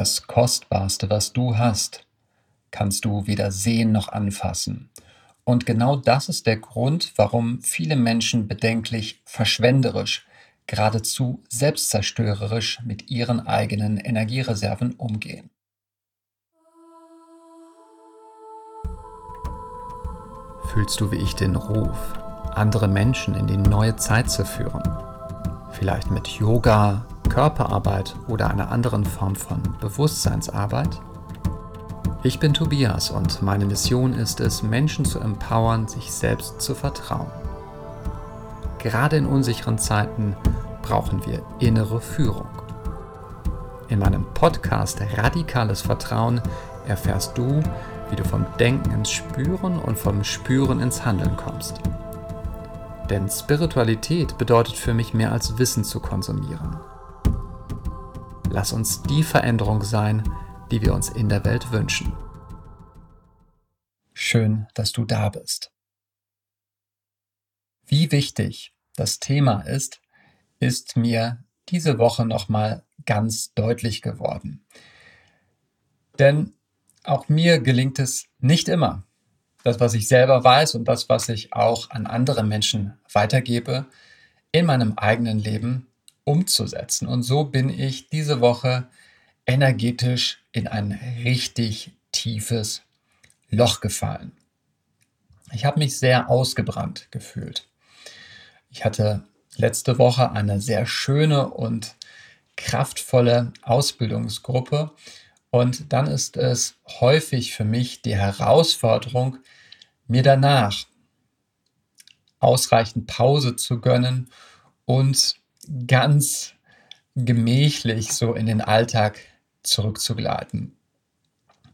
Das Kostbarste, was du hast, kannst du weder sehen noch anfassen. Und genau das ist der Grund, warum viele Menschen bedenklich verschwenderisch, geradezu selbstzerstörerisch mit ihren eigenen Energiereserven umgehen. Fühlst du wie ich den Ruf, andere Menschen in die neue Zeit zu führen? Vielleicht mit Yoga, Körperarbeit oder einer anderen Form von Bewusstseinsarbeit? Ich bin Tobias und meine Mission ist es, Menschen zu empowern, sich selbst zu vertrauen. Gerade in unsicheren Zeiten brauchen wir innere Führung. In meinem Podcast Radikales Vertrauen erfährst du, wie du vom Denken ins Spüren und vom Spüren ins Handeln kommst. Denn Spiritualität bedeutet für mich mehr als Wissen zu konsumieren. Lass uns die Veränderung sein, die wir uns in der Welt wünschen. Schön, dass du da bist. Wie wichtig das Thema ist, ist mir diese Woche nochmal ganz deutlich geworden. Denn auch mir gelingt es nicht immer, das, was ich selber weiß und das, was ich auch an andere Menschen weitergebe, in meinem eigenen Leben umzusetzen. Und so bin ich diese Woche energetisch in ein richtig tiefes Loch gefallen. Ich habe mich sehr ausgebrannt gefühlt. Ich hatte letzte Woche eine sehr schöne und kraftvolle Ausbildungsgruppe und dann ist es häufig für mich die Herausforderung, mir danach ausreichend Pause zu gönnen und ganz gemächlich so in den Alltag zurückzugleiten.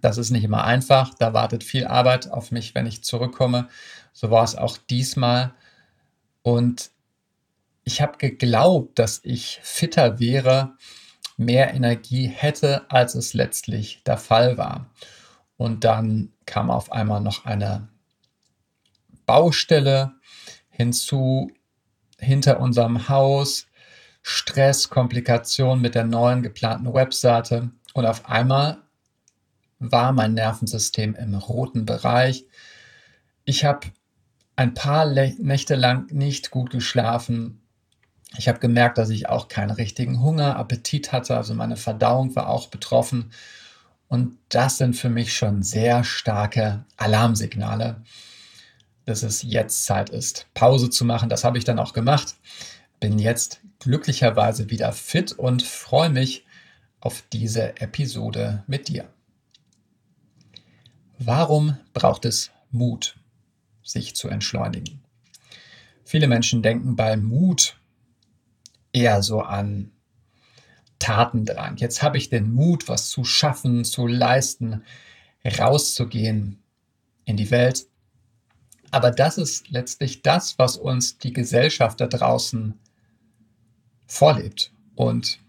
Das ist nicht immer einfach, da wartet viel Arbeit auf mich, wenn ich zurückkomme. So war es auch diesmal. Und ich habe geglaubt, dass ich fitter wäre, mehr Energie hätte, als es letztlich der Fall war. Und dann kam auf einmal noch eine Baustelle hinzu hinter unserem Haus, Stress, Komplikationen mit der neuen geplanten Webseite und auf einmal war mein Nervensystem im roten Bereich. Ich habe ein paar Nächte lang nicht gut geschlafen, ich habe gemerkt, dass ich auch keinen richtigen Hunger, Appetit hatte, also meine Verdauung war auch betroffen. Und das sind für mich schon sehr starke Alarmsignale, dass es jetzt Zeit ist, Pause zu machen. Das habe ich dann auch gemacht. Bin jetzt glücklicherweise wieder fit und freue mich auf diese Episode mit dir. Warum braucht es Mut, sich zu entschleunigen? Viele Menschen denken bei Mut eher so an Tatendrang. Jetzt habe ich den Mut, was zu schaffen, zu leisten, rauszugehen in die Welt. Aber das ist letztlich das, was uns die Gesellschaft da draußen vorlebt und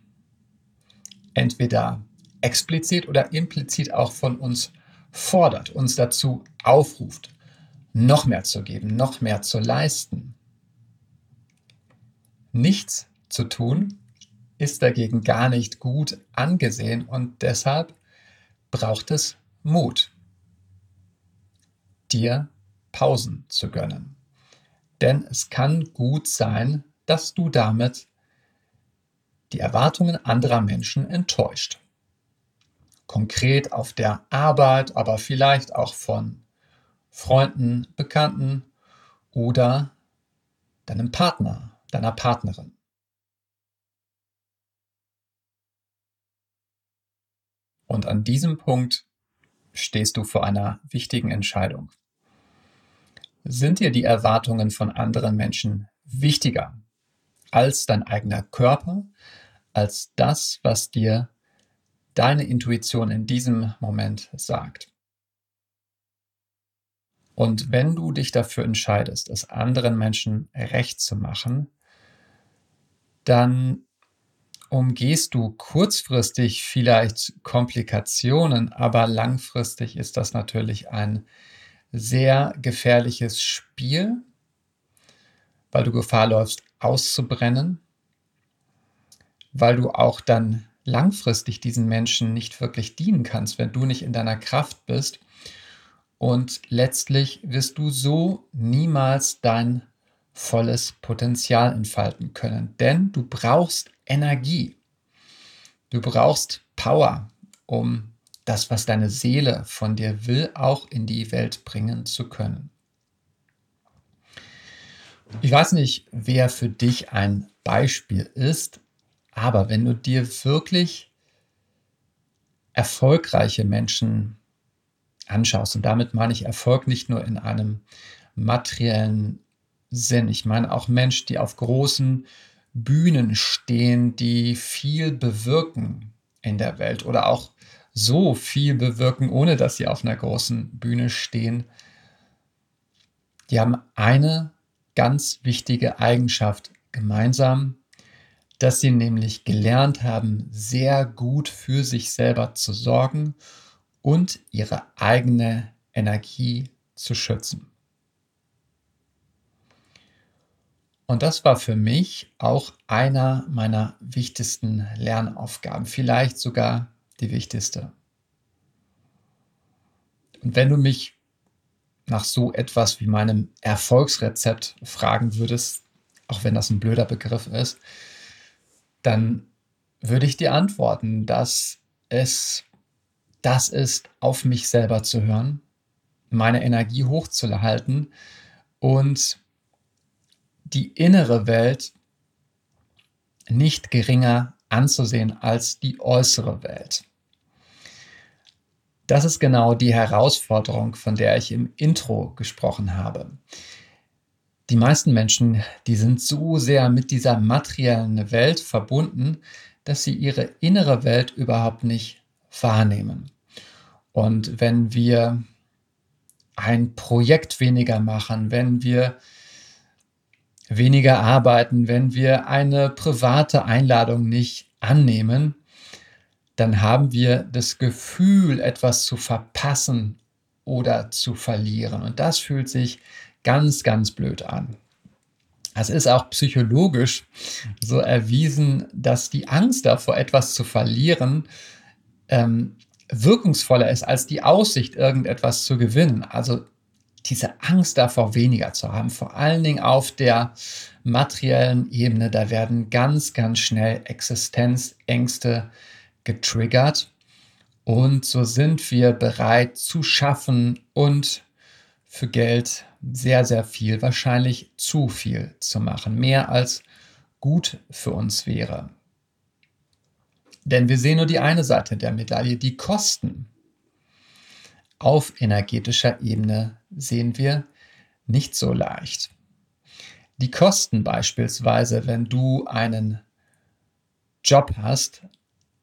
entweder explizit oder implizit auch von uns fordert, uns dazu aufruft, noch mehr zu geben, noch mehr zu leisten. Nichts zu tun, ist dagegen gar nicht gut angesehen und deshalb braucht es Mut, dir Pausen zu gönnen. Denn es kann gut sein, dass du damit die Erwartungen anderer Menschen enttäuscht. Konkret auf der Arbeit, aber vielleicht auch von Freunden, Bekannten oder deinem Partner, deiner Partnerin. Und an diesem Punkt stehst du vor einer wichtigen Entscheidung. Sind dir die Erwartungen von anderen Menschen wichtiger als dein eigener Körper, als das, was dir deine Intuition in diesem Moment sagt? Und wenn du dich dafür entscheidest, es anderen Menschen recht zu machen, dann umgehst du kurzfristig vielleicht Komplikationen, aber langfristig ist das natürlich ein sehr gefährliches Spiel, weil du Gefahr läufst, auszubrennen, weil du auch dann langfristig diesen Menschen nicht wirklich dienen kannst, wenn du nicht in deiner Kraft bist. Und letztlich wirst du so niemals dein volles Potenzial entfalten können, denn du brauchst Energie. Du brauchst Power, um das, was deine Seele von dir will, auch in die Welt bringen zu können. Ich weiß nicht, wer für dich ein Beispiel ist, aber wenn du dir wirklich erfolgreiche Menschen anschaust, und damit meine ich Erfolg nicht nur in einem materiellen Sinn, ich meine auch Menschen, die auf großen Bühnen stehen, die viel bewirken in der Welt oder auch so viel bewirken, ohne dass sie auf einer großen Bühne stehen, die haben eine ganz wichtige Eigenschaft gemeinsam, dass sie nämlich gelernt haben, sehr gut für sich selber zu sorgen und ihre eigene Energie zu schützen. Und das war für mich auch einer meiner wichtigsten Lernaufgaben, vielleicht sogar die wichtigste. Und wenn du mich nach so etwas wie meinem Erfolgsrezept fragen würdest, auch wenn das ein blöder Begriff ist, dann würde ich dir antworten, dass es das ist, auf mich selber zu hören, meine Energie hochzuhalten und die innere Welt nicht geringer anzusehen als die äußere Welt. Das ist genau die Herausforderung, von der ich im Intro gesprochen habe. Die meisten Menschen, die sind so sehr mit dieser materiellen Welt verbunden, dass sie ihre innere Welt überhaupt nicht wahrnehmen. Und wenn wir ein Projekt weniger machen, wenn wir weniger arbeiten, wenn wir eine private Einladung nicht annehmen, dann haben wir das Gefühl, etwas zu verpassen oder zu verlieren. Und das fühlt sich ganz, ganz blöd an. Es ist auch psychologisch so erwiesen, dass die Angst davor, etwas zu verlieren, ähm, wirkungsvoller ist als die Aussicht, irgendetwas zu gewinnen. Also diese Angst davor weniger zu haben, vor allen Dingen auf der materiellen Ebene, da werden ganz, ganz schnell Existenzängste getriggert. Und so sind wir bereit zu schaffen und für Geld sehr, sehr viel, wahrscheinlich zu viel zu machen, mehr als gut für uns wäre. Denn wir sehen nur die eine Seite der Medaille, die Kosten. Auf energetischer Ebene sehen wir nicht so leicht. Die Kosten beispielsweise, wenn du einen Job hast,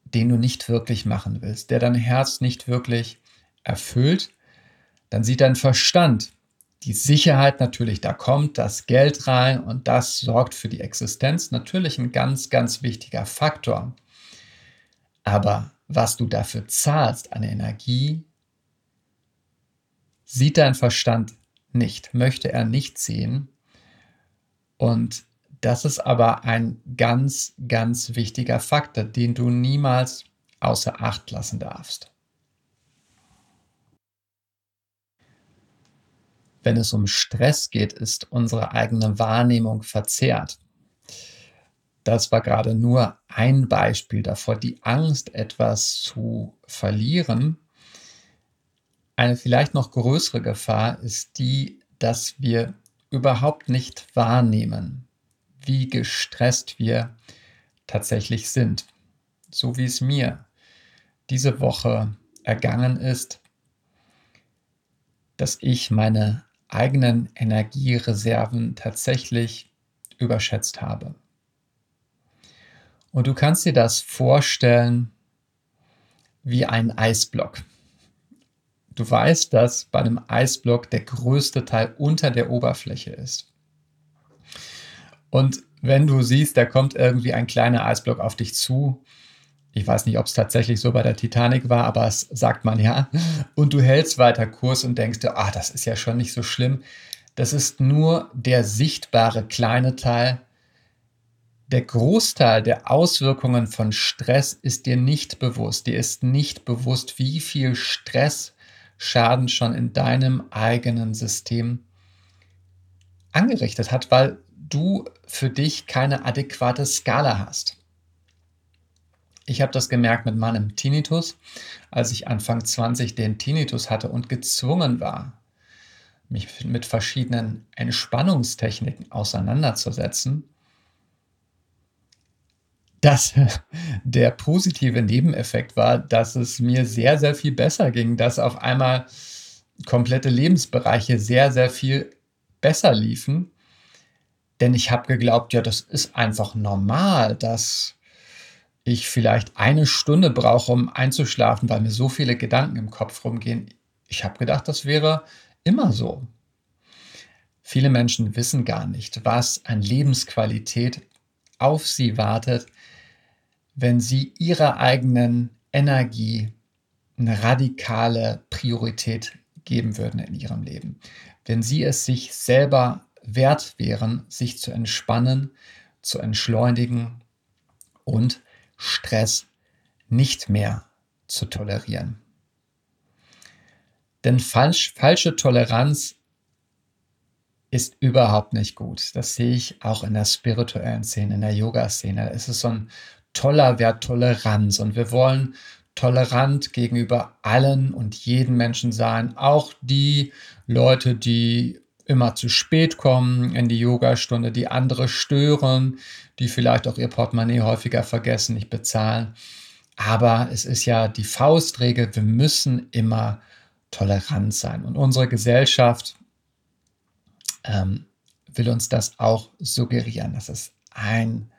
den du nicht wirklich machen willst, der dein Herz nicht wirklich erfüllt, dann sieht dein Verstand die Sicherheit natürlich, da kommt das Geld rein und das sorgt für die Existenz. Natürlich ein ganz, ganz wichtiger Faktor. Aber was du dafür zahlst an Energie, sieht dein Verstand nicht, möchte er nicht sehen. Und das ist aber ein ganz, ganz wichtiger Faktor, den du niemals außer Acht lassen darfst. Wenn es um Stress geht, ist unsere eigene Wahrnehmung verzerrt. Das war gerade nur ein Beispiel davor, die Angst, etwas zu verlieren. Eine vielleicht noch größere Gefahr ist die, dass wir überhaupt nicht wahrnehmen, wie gestresst wir tatsächlich sind. So wie es mir diese Woche ergangen ist, dass ich meine eigenen Energiereserven tatsächlich überschätzt habe. Und du kannst dir das vorstellen wie ein Eisblock. Du weißt, dass bei einem Eisblock der größte Teil unter der Oberfläche ist. Und wenn du siehst, da kommt irgendwie ein kleiner Eisblock auf dich zu, ich weiß nicht, ob es tatsächlich so bei der Titanic war, aber es sagt man ja. Und du hältst weiter Kurs und denkst dir, ah, das ist ja schon nicht so schlimm. Das ist nur der sichtbare kleine Teil, der Großteil der Auswirkungen von Stress ist dir nicht bewusst. Dir ist nicht bewusst, wie viel Stressschaden schon in deinem eigenen System angerichtet hat, weil du für dich keine adäquate Skala hast. Ich habe das gemerkt mit meinem Tinnitus, als ich Anfang 20 den Tinnitus hatte und gezwungen war, mich mit verschiedenen Entspannungstechniken auseinanderzusetzen dass der positive Nebeneffekt war, dass es mir sehr, sehr viel besser ging, dass auf einmal komplette Lebensbereiche sehr, sehr viel besser liefen. Denn ich habe geglaubt, ja, das ist einfach normal, dass ich vielleicht eine Stunde brauche, um einzuschlafen, weil mir so viele Gedanken im Kopf rumgehen. Ich habe gedacht, das wäre immer so. Viele Menschen wissen gar nicht, was an Lebensqualität auf sie wartet, wenn sie ihrer eigenen Energie eine radikale Priorität geben würden in ihrem Leben. Wenn sie es sich selber wert wären, sich zu entspannen, zu entschleunigen und Stress nicht mehr zu tolerieren. Denn falsch, falsche Toleranz ist überhaupt nicht gut. Das sehe ich auch in der spirituellen Szene, in der Yoga-Szene. Es ist so ein toller Wert Toleranz und wir wollen tolerant gegenüber allen und jeden Menschen sein, auch die Leute, die immer zu spät kommen in die Yogastunde, die andere stören, die vielleicht auch ihr Portemonnaie häufiger vergessen, nicht bezahlen. Aber es ist ja die Faustregel, wir müssen immer tolerant sein. Und unsere Gesellschaft ähm, will uns das auch suggerieren. Das ist ein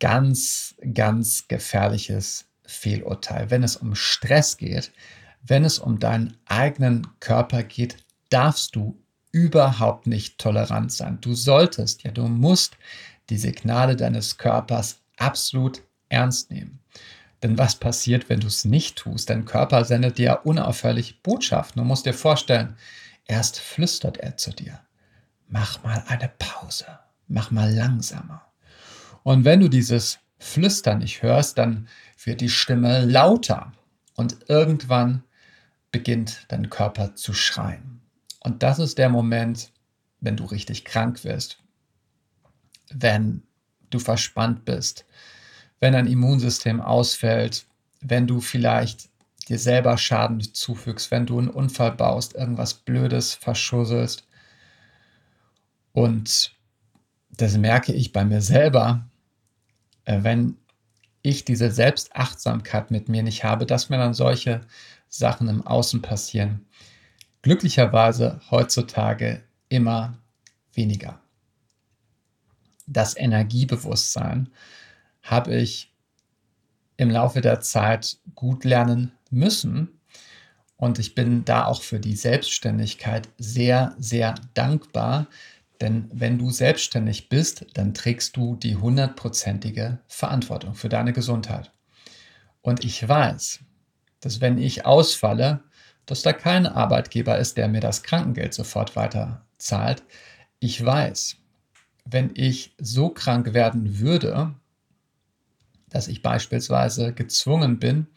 ganz, ganz gefährliches Fehlurteil. Wenn es um Stress geht, wenn es um deinen eigenen Körper geht, darfst du überhaupt nicht tolerant sein. Du solltest, ja, du musst die Signale deines Körpers absolut ernst nehmen. Denn was passiert, wenn du es nicht tust? Dein Körper sendet dir unaufhörlich Botschaften. Du musst dir vorstellen, erst flüstert er zu dir. Mach mal eine Pause. Mach mal langsamer. Und wenn du dieses Flüstern nicht hörst, dann wird die Stimme lauter und irgendwann beginnt dein Körper zu schreien. Und das ist der Moment, wenn du richtig krank wirst, wenn du verspannt bist, wenn dein Immunsystem ausfällt, wenn du vielleicht dir selber Schaden zufügst, wenn du einen Unfall baust, irgendwas Blödes verschusselst. Und das merke ich bei mir selber, äh, wenn ich diese Selbstachtsamkeit mit mir nicht habe, dass mir dann solche Sachen im Außen passieren. Glücklicherweise heutzutage immer weniger. Das Energiebewusstsein habe ich im Laufe der Zeit gut lernen müssen. Und ich bin da auch für die Selbstständigkeit sehr, sehr dankbar, denn wenn du selbstständig bist, dann trägst du die hundertprozentige Verantwortung für deine Gesundheit. Und ich weiß, dass wenn ich ausfalle, dass da kein Arbeitgeber ist, der mir das Krankengeld sofort weiter zahlt. Ich weiß, wenn ich so krank werden würde, dass ich beispielsweise gezwungen bin,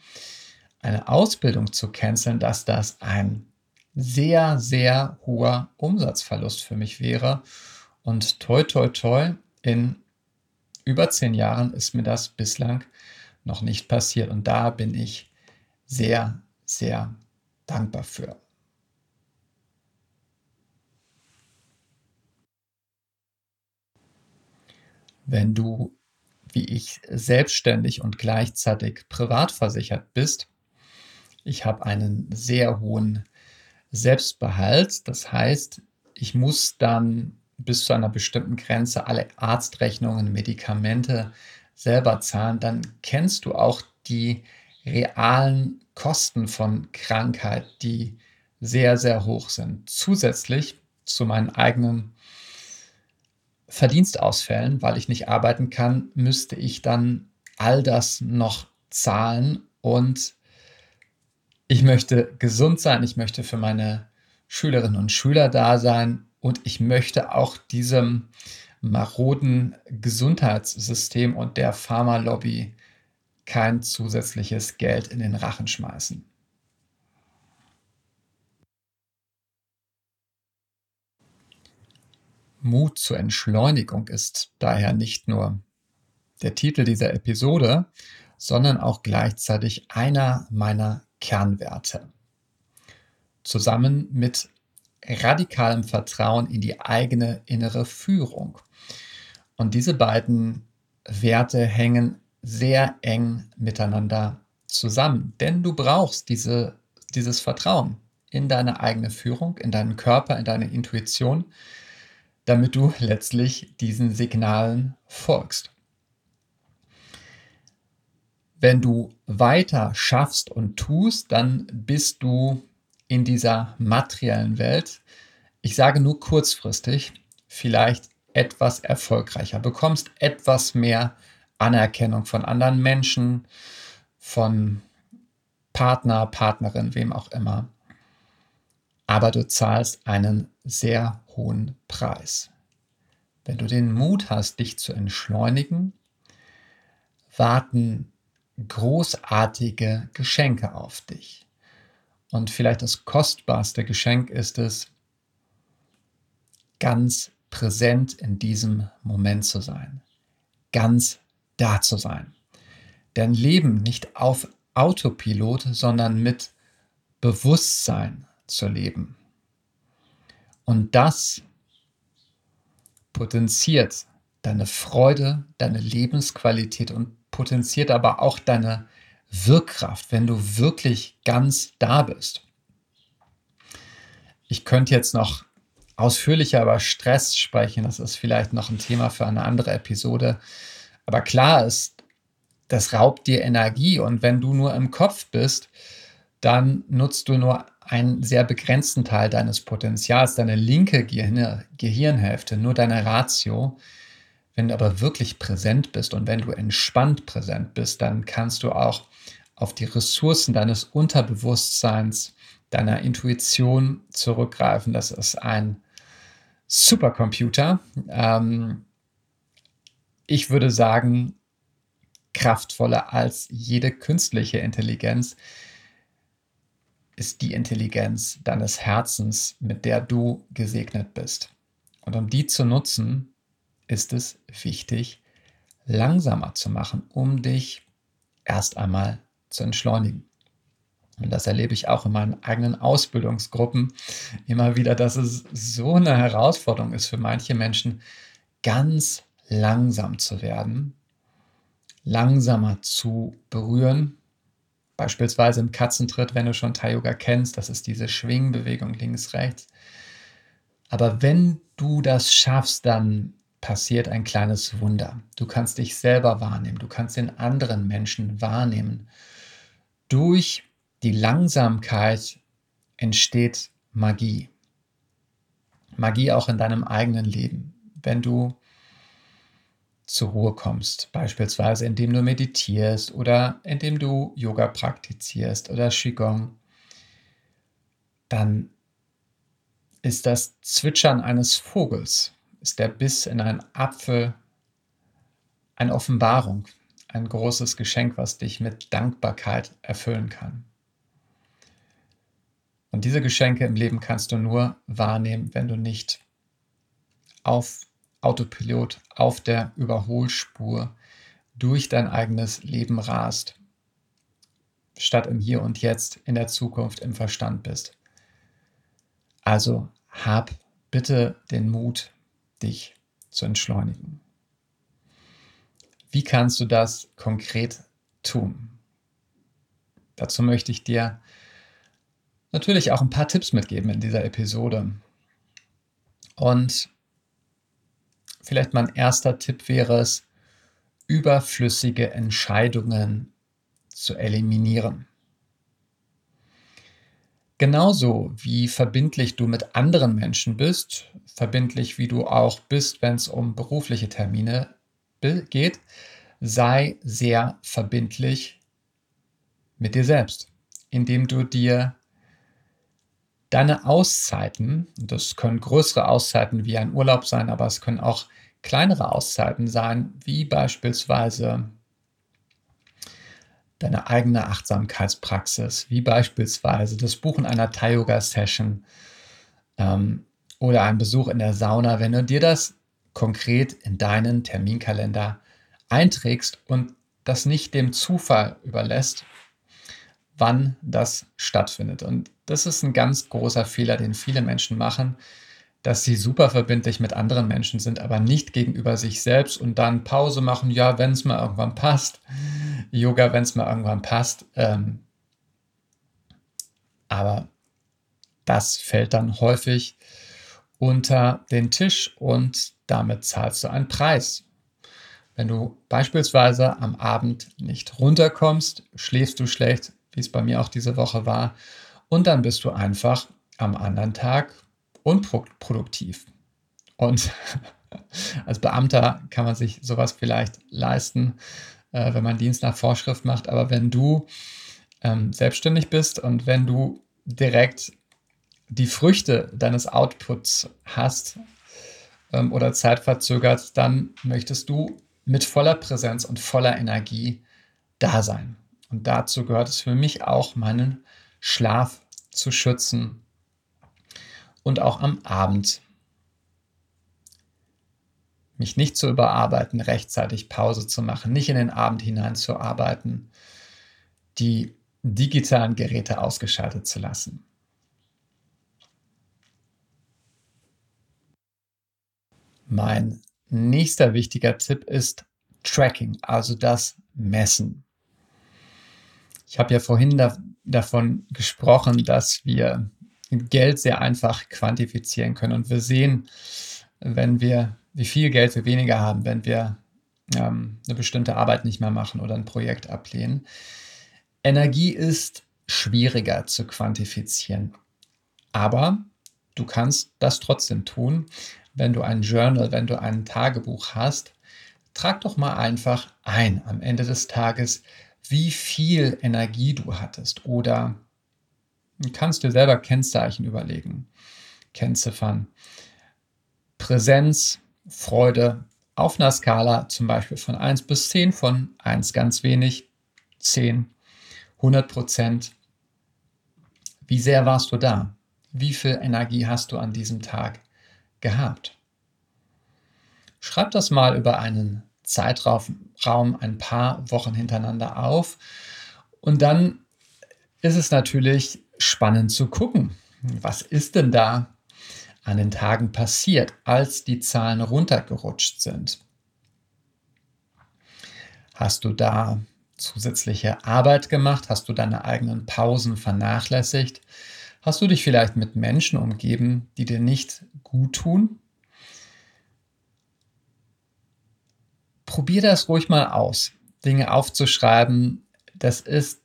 eine Ausbildung zu canceln, dass das ein sehr, sehr hoher Umsatzverlust für mich wäre. Und toi, toi, toi, in über zehn Jahren ist mir das bislang noch nicht passiert. Und da bin ich sehr, sehr dankbar für. Wenn du, wie ich, selbstständig und gleichzeitig privat versichert bist, ich habe einen sehr hohen Selbstbehalt. Das heißt, ich muss dann bis zu einer bestimmten Grenze alle Arztrechnungen, Medikamente selber zahlen. Dann kennst du auch die realen Kosten von Krankheit, die sehr, sehr hoch sind. Zusätzlich zu meinen eigenen Verdienstausfällen, weil ich nicht arbeiten kann, müsste ich dann all das noch zahlen und ich möchte gesund sein, ich möchte für meine Schülerinnen und Schüler da sein und ich möchte auch diesem maroden Gesundheitssystem und der Pharmalobby kein zusätzliches Geld in den Rachen schmeißen. Mut zur Entschleunigung ist daher nicht nur der Titel dieser Episode, sondern auch gleichzeitig einer meiner Kernwerte. Zusammen mit radikalem Vertrauen in die eigene innere Führung. Und diese beiden Werte hängen sehr eng miteinander zusammen, denn du brauchst diese, dieses Vertrauen in deine eigene Führung, in deinen Körper, in deine Intuition, damit du letztlich diesen Signalen folgst. Wenn du weiter schaffst und tust, dann bist du in dieser materiellen Welt, ich sage nur kurzfristig, vielleicht etwas erfolgreicher, bekommst etwas mehr Anerkennung von anderen Menschen, von Partner, Partnerin, wem auch immer. Aber du zahlst einen sehr hohen Preis. Wenn du den Mut hast, dich zu entschleunigen, warten großartige Geschenke auf dich. Und vielleicht das kostbarste Geschenk ist es, ganz präsent in diesem Moment zu sein. Ganz da zu sein. Denn Leben nicht auf Autopilot, sondern mit Bewusstsein zu leben. Und das potenziert deine Freude, deine Lebensqualität und potenziert aber auch deine Wirkkraft, wenn du wirklich ganz da bist. Ich könnte jetzt noch ausführlicher über Stress sprechen. Das ist vielleicht noch ein Thema für eine andere Episode. Aber klar ist, das raubt dir Energie und wenn du nur im Kopf bist, dann nutzt du nur einen sehr begrenzten Teil deines Potenzials, deine linke Gehirn Gehirnhälfte, nur deine Ratio. Wenn du aber wirklich präsent bist und wenn du entspannt präsent bist, dann kannst du auch auf die Ressourcen deines Unterbewusstseins, deiner Intuition zurückgreifen. Das ist ein Supercomputer. Ähm, ich würde sagen, kraftvoller als jede künstliche Intelligenz ist die Intelligenz deines Herzens, mit der du gesegnet bist. Und um die zu nutzen, ist es wichtig, langsamer zu machen, um dich erst einmal zu entschleunigen. Und das erlebe ich auch in meinen eigenen Ausbildungsgruppen immer wieder, dass es so eine Herausforderung ist für manche Menschen, ganz langsam zu werden, langsamer zu berühren. Beispielsweise im Katzentritt, wenn du schon Thai Yoga kennst, das ist diese Schwingbewegung links, rechts. Aber wenn du das schaffst, dann passiert ein kleines Wunder. Du kannst dich selber wahrnehmen, du kannst den anderen Menschen wahrnehmen. Durch die Langsamkeit entsteht Magie. Magie auch in deinem eigenen Leben. Wenn du zur Ruhe kommst, beispielsweise indem du meditierst oder indem du Yoga praktizierst oder Qigong, dann ist das Zwitschern eines Vogels, ist der Biss in einen Apfel eine Offenbarung, ein großes Geschenk, was dich mit Dankbarkeit erfüllen kann. Und diese Geschenke im Leben kannst du nur wahrnehmen, wenn du nicht auf Autopilot auf der Überholspur durch dein eigenes Leben rast, statt im Hier und Jetzt, in der Zukunft, im Verstand bist. Also hab bitte den Mut, dich zu entschleunigen. Wie kannst du das konkret tun? Dazu möchte ich dir natürlich auch ein paar Tipps mitgeben in dieser Episode. Und vielleicht mein erster Tipp wäre es, überflüssige Entscheidungen zu eliminieren. Genauso wie verbindlich du mit anderen Menschen bist, verbindlich wie du auch bist, wenn es um berufliche Termine geht, sei sehr verbindlich mit dir selbst, indem du dir deine Auszeiten, das können größere Auszeiten wie ein Urlaub sein, aber es können auch kleinere Auszeiten sein, wie beispielsweise deine eigene Achtsamkeitspraxis, wie beispielsweise das Buchen einer Thai-Yoga-Session ähm, oder ein Besuch in der Sauna, wenn du dir das konkret in deinen Terminkalender einträgst und das nicht dem Zufall überlässt, wann das stattfindet. Und das ist ein ganz großer Fehler, den viele Menschen machen, dass sie super verbindlich mit anderen Menschen sind, aber nicht gegenüber sich selbst und dann Pause machen, ja, wenn es mal irgendwann passt. Yoga, wenn es mal irgendwann passt. Ähm, aber das fällt dann häufig unter den Tisch und damit zahlst du einen Preis. Wenn du beispielsweise am Abend nicht runterkommst, schläfst du schlecht, wie es bei mir auch diese Woche war, und dann bist du einfach am anderen Tag unproduktiv. Und als Beamter kann man sich sowas vielleicht leisten, äh, wenn man Dienst nach Vorschrift macht. Aber wenn du ähm, selbstständig bist und wenn du direkt die Früchte deines Outputs hast ähm, oder zeitverzögert, dann möchtest du mit voller Präsenz und voller Energie da sein. Und dazu gehört es für mich auch, meinen Schlaf zu schützen und auch am Abend mich nicht zu überarbeiten, rechtzeitig Pause zu machen, nicht in den Abend hinein zu arbeiten, die digitalen Geräte ausgeschaltet zu lassen. Mein nächster wichtiger Tipp ist Tracking, also das Messen. Ich habe ja vorhin da, davon gesprochen, dass wir Geld sehr einfach quantifizieren können. Und wir sehen, wenn wir, wie viel Geld wir weniger haben, wenn wir ähm, eine bestimmte Arbeit nicht mehr machen oder ein Projekt ablehnen. Energie ist schwieriger zu quantifizieren. Aber du kannst das trotzdem tun, wenn du ein Journal, wenn du ein Tagebuch hast. Trag doch mal einfach ein am Ende des Tages, wie viel Energie du hattest oder kannst dir selber Kennzeichen überlegen, Kennziffern. Präsenz, Freude auf einer Skala zum Beispiel von 1 bis 10, von 1 ganz wenig, 10, 100 Prozent. Wie sehr warst du da? Wie viel Energie hast du an diesem Tag gehabt? Schreib das mal über einen Zeitraum ein paar Wochen hintereinander auf. Und dann ist es natürlich spannend zu gucken, was ist denn da an den Tagen passiert, als die Zahlen runtergerutscht sind. Hast du da zusätzliche Arbeit gemacht? Hast du deine eigenen Pausen vernachlässigt? Hast du dich vielleicht mit Menschen umgeben, die dir nicht gut tun? Probier das ruhig mal aus, Dinge aufzuschreiben. Das ist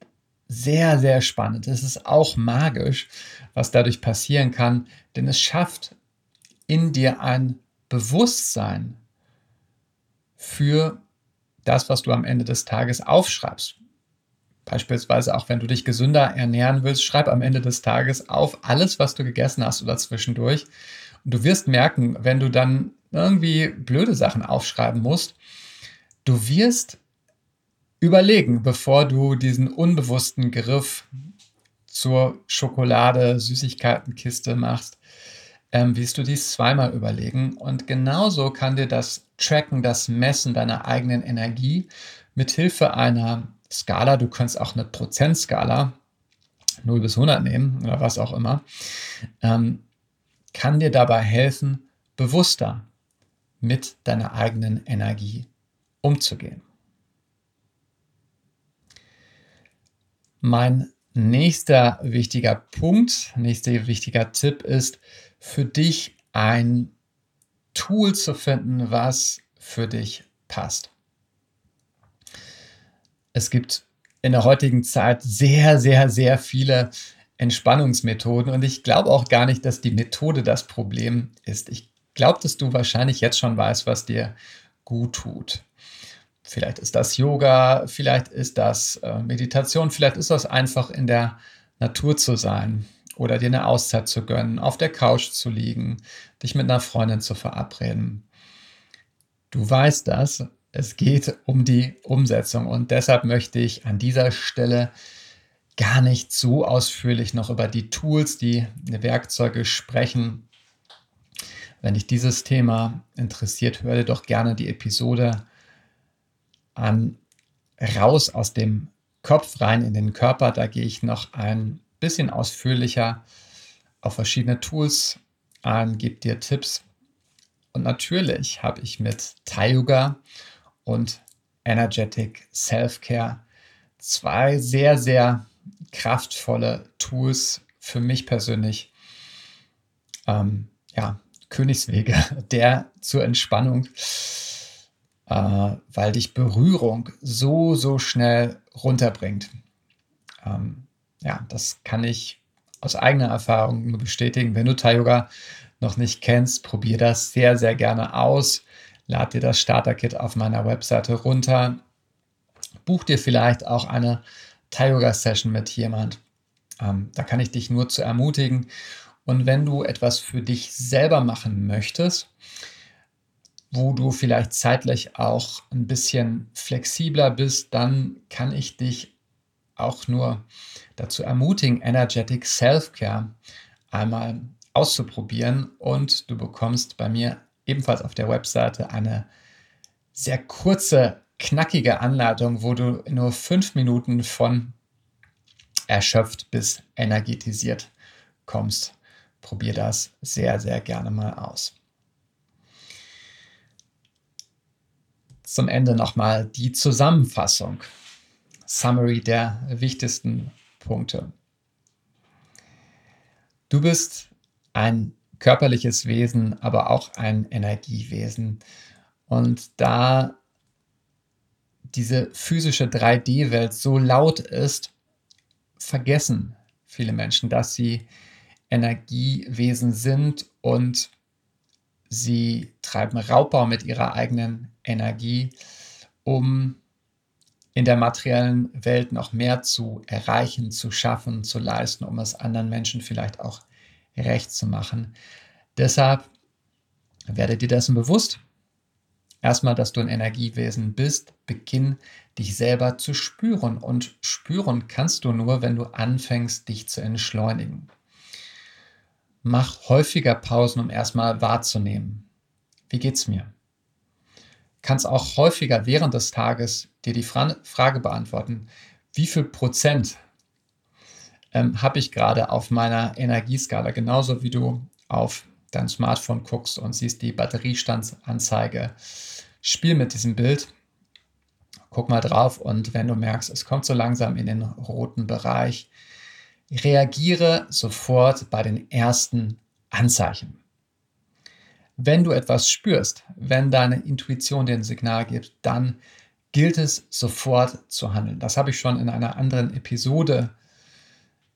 sehr, sehr spannend. Es ist auch magisch, was dadurch passieren kann, denn es schafft in dir ein Bewusstsein für das, was du am Ende des Tages aufschreibst. Beispielsweise auch wenn du dich gesünder ernähren willst, schreib am Ende des Tages auf alles, was du gegessen hast oder zwischendurch. Und du wirst merken, wenn du dann irgendwie blöde Sachen aufschreiben musst, Du wirst überlegen, bevor du diesen unbewussten Griff zur Schokolade, Süßigkeitenkiste machst, ähm, wirst du dies zweimal überlegen. Und genauso kann dir das Tracken, das Messen deiner eigenen Energie mit Hilfe einer Skala, du kannst auch eine Prozentskala 0 bis 100 nehmen oder was auch immer, ähm, kann dir dabei helfen, bewusster mit deiner eigenen Energie umzugehen. Mein nächster wichtiger Punkt, nächster wichtiger Tipp ist, für dich ein Tool zu finden, was für dich passt. Es gibt in der heutigen Zeit sehr, sehr, sehr viele Entspannungsmethoden und ich glaube auch gar nicht, dass die Methode das Problem ist. Ich glaube, dass du wahrscheinlich jetzt schon weißt, was dir gut tut. Vielleicht ist das Yoga, vielleicht ist das äh, Meditation, vielleicht ist das einfach in der Natur zu sein oder dir eine Auszeit zu gönnen, auf der Couch zu liegen, dich mit einer Freundin zu verabreden. Du weißt das. Es geht um die Umsetzung und deshalb möchte ich an dieser Stelle gar nicht so ausführlich noch über die Tools, die Werkzeuge sprechen. Wenn dich dieses Thema interessiert, hör doch gerne die Episode an Raus aus dem Kopf rein in den Körper. Da gehe ich noch ein bisschen ausführlicher auf verschiedene Tools ein, gebe dir Tipps. Und natürlich habe ich mit Thai Yoga und Energetic Self-Care zwei sehr, sehr kraftvolle Tools für mich persönlich. Ähm, ja, Königswege der zur Entspannung, äh, weil dich Berührung so, so schnell runterbringt. Ähm, ja, das kann ich aus eigener Erfahrung nur bestätigen. Wenn du Thai Yoga noch nicht kennst, probier das sehr, sehr gerne aus. Lad dir das Starter-Kit auf meiner Webseite runter. Buch dir vielleicht auch eine Thai Yoga Session mit jemand. Ähm, da kann ich dich nur zu ermutigen. Und wenn du etwas für dich selber machen möchtest, wo du vielleicht zeitlich auch ein bisschen flexibler bist, dann kann ich dich auch nur dazu ermutigen, Energetic Self-Care einmal auszuprobieren. Und du bekommst bei mir ebenfalls auf der Webseite eine sehr kurze, knackige Anleitung, wo du in nur fünf Minuten von erschöpft bis energetisiert kommst. Probier das sehr, sehr gerne mal aus. Zum Ende nochmal die Zusammenfassung. Summary der wichtigsten Punkte. Du bist ein körperliches Wesen, aber auch ein Energiewesen. Und da diese physische 3D-Welt so laut ist, vergessen viele Menschen, dass sie Energiewesen sind und sie treiben Raubbau mit ihrer eigenen Energie, um in der materiellen Welt noch mehr zu erreichen, zu schaffen, zu leisten, um es anderen Menschen vielleicht auch recht zu machen. Deshalb werde dir dessen bewusst. Erstmal, dass du ein Energiewesen bist, beginn dich selber zu spüren. Und spüren kannst du nur, wenn du anfängst, dich zu entschleunigen. Mach häufiger Pausen, um erstmal wahrzunehmen. Wie geht's mir? kannst auch häufiger während des Tages dir die Fra Frage beantworten, wie viel Prozent ähm, habe ich gerade auf meiner Energieskala, genauso wie du auf dein Smartphone guckst und siehst die Batteriestandsanzeige. Spiel mit diesem Bild, guck mal drauf und wenn du merkst, es kommt so langsam in den roten Bereich, reagiere sofort bei den ersten Anzeichen. Wenn du etwas spürst, wenn deine Intuition dir ein Signal gibt, dann gilt es sofort zu handeln. Das habe ich schon in einer anderen Episode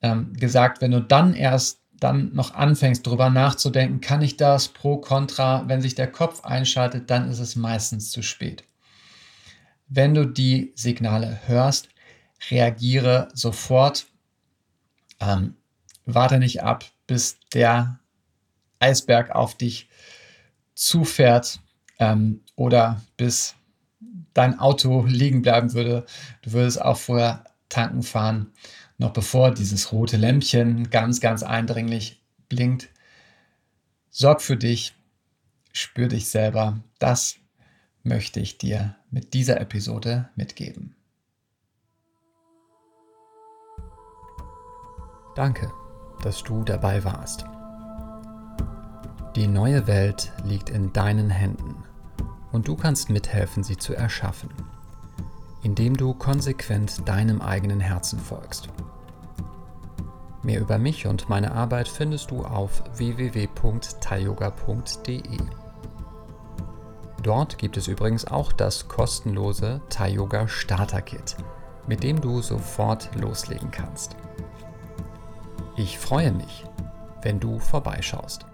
ähm, gesagt. Wenn du dann erst dann noch anfängst, darüber nachzudenken, kann ich das pro, contra, wenn sich der Kopf einschaltet, dann ist es meistens zu spät. Wenn du die Signale hörst, reagiere sofort. Ähm, warte nicht ab, bis der Eisberg auf dich zufährt ähm, oder bis dein Auto liegen bleiben würde. Du würdest auch vorher tanken fahren, noch bevor dieses rote Lämpchen ganz, ganz eindringlich blinkt. Sorg für dich, spür dich selber. Das möchte ich dir mit dieser Episode mitgeben. Danke, dass du dabei warst. Die neue Welt liegt in deinen Händen und du kannst mithelfen, sie zu erschaffen, indem du konsequent deinem eigenen Herzen folgst. Mehr über mich und meine Arbeit findest du auf www.tayoga.de. Dort gibt es übrigens auch das kostenlose Tayoga Starter Kit, mit dem du sofort loslegen kannst. Ich freue mich, wenn du vorbeischaust.